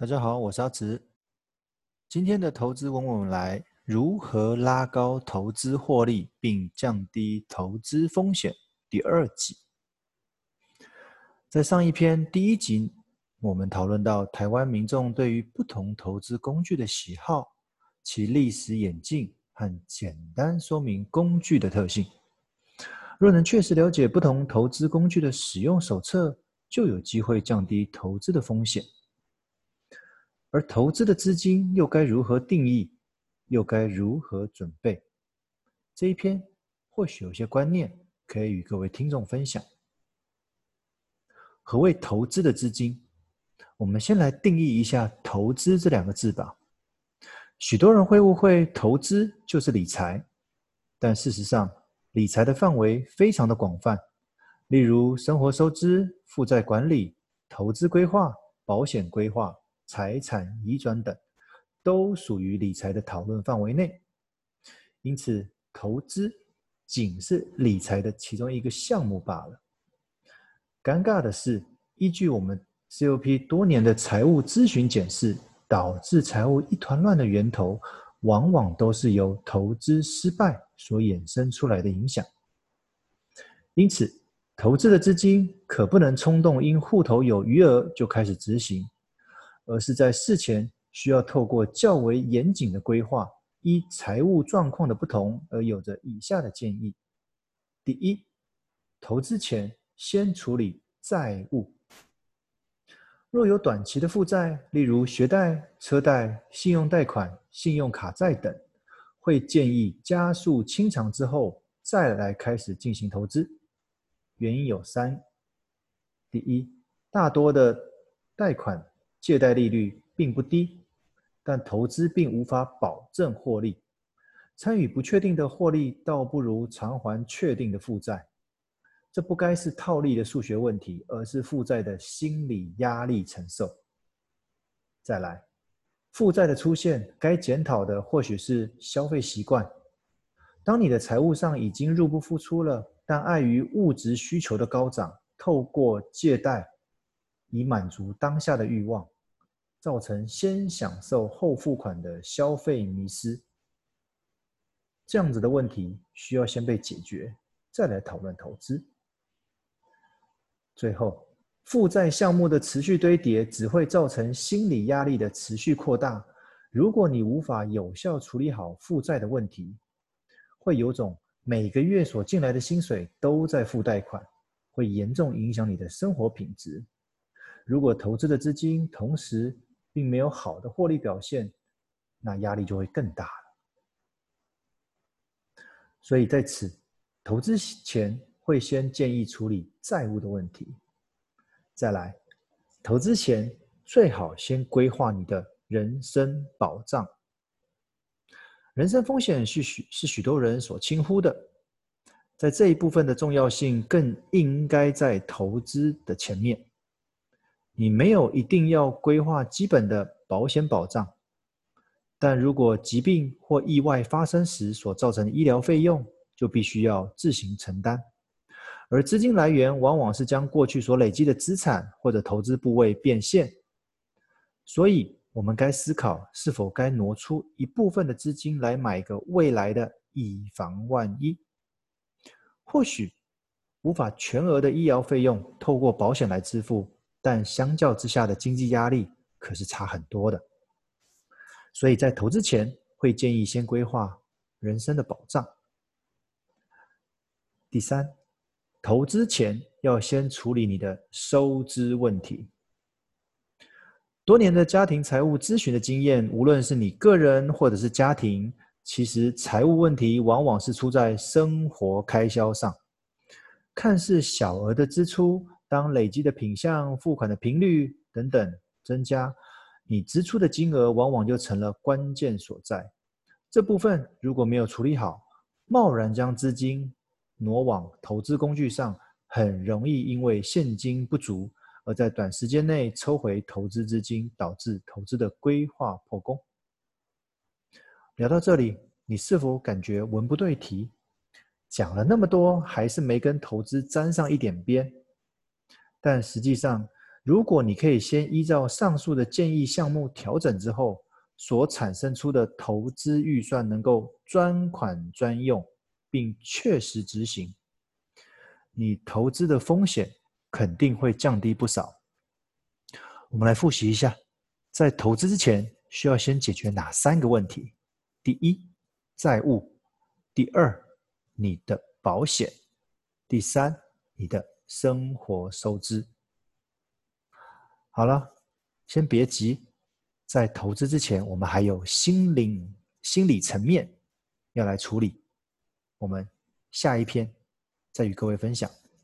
大家好，我是阿直。今天的投资稳稳来，如何拉高投资获利并降低投资风险？第二集。在上一篇第一集，我们讨论到台湾民众对于不同投资工具的喜好、其历史演进和简单说明工具的特性。若能确实了解不同投资工具的使用手册，就有机会降低投资的风险。而投资的资金又该如何定义，又该如何准备？这一篇或许有些观念可以与各位听众分享。何谓投资的资金？我们先来定义一下“投资”这两个字吧。许多人会误会投资就是理财，但事实上，理财的范围非常的广泛，例如生活收支、负债管理、投资规划、保险规划。财产移转等，都属于理财的讨论范围内。因此，投资仅是理财的其中一个项目罢了。尴尬的是，依据我们 COP 多年的财务咨询检视，导致财务一团乱的源头，往往都是由投资失败所衍生出来的影响。因此，投资的资金可不能冲动，因户头有余额就开始执行。而是在事前需要透过较为严谨的规划，依财务状况的不同而有着以下的建议：第一，投资前先处理债务。若有短期的负债，例如学贷、车贷、信用贷款、信用卡债等，会建议加速清偿之后再来开始进行投资。原因有三：第一，大多的贷款。借贷利率并不低，但投资并无法保证获利。参与不确定的获利，倒不如偿还确定的负债。这不该是套利的数学问题，而是负债的心理压力承受。再来，负债的出现，该检讨的或许是消费习惯。当你的财务上已经入不敷出了，但碍于物质需求的高涨，透过借贷。以满足当下的欲望，造成先享受后付款的消费迷失。这样子的问题需要先被解决，再来讨论投资。最后，负债项目的持续堆叠只会造成心理压力的持续扩大。如果你无法有效处理好负债的问题，会有种每个月所进来的薪水都在付贷款，会严重影响你的生活品质。如果投资的资金同时并没有好的获利表现，那压力就会更大了。所以在此，投资前会先建议处理债务的问题。再来，投资前最好先规划你的人身保障。人身风险是许是许多人所轻忽的，在这一部分的重要性更应该在投资的前面。你没有一定要规划基本的保险保障，但如果疾病或意外发生时所造成的医疗费用，就必须要自行承担。而资金来源往往是将过去所累积的资产或者投资部位变现，所以我们该思考是否该挪出一部分的资金来买个未来的以防万一。或许无法全额的医疗费用透过保险来支付。但相较之下的经济压力可是差很多的，所以在投资前会建议先规划人生的保障。第三，投资前要先处理你的收支问题。多年的家庭财务咨询的经验，无论是你个人或者是家庭，其实财务问题往往是出在生活开销上，看似小额的支出。当累积的品项、付款的频率等等增加，你支出的金额往往就成了关键所在。这部分如果没有处理好，贸然将资金挪往投资工具上，很容易因为现金不足，而在短时间内抽回投资资金，导致投资的规划破功。聊到这里，你是否感觉文不对题？讲了那么多，还是没跟投资沾上一点边？但实际上，如果你可以先依照上述的建议项目调整之后，所产生出的投资预算能够专款专用，并确实执行，你投资的风险肯定会降低不少。我们来复习一下，在投资之前需要先解决哪三个问题？第一，债务；第二，你的保险；第三，你的生活收支。好了，先别急，在投资之前，我们还有心灵、心理层面要来处理。我们下一篇再与各位分享。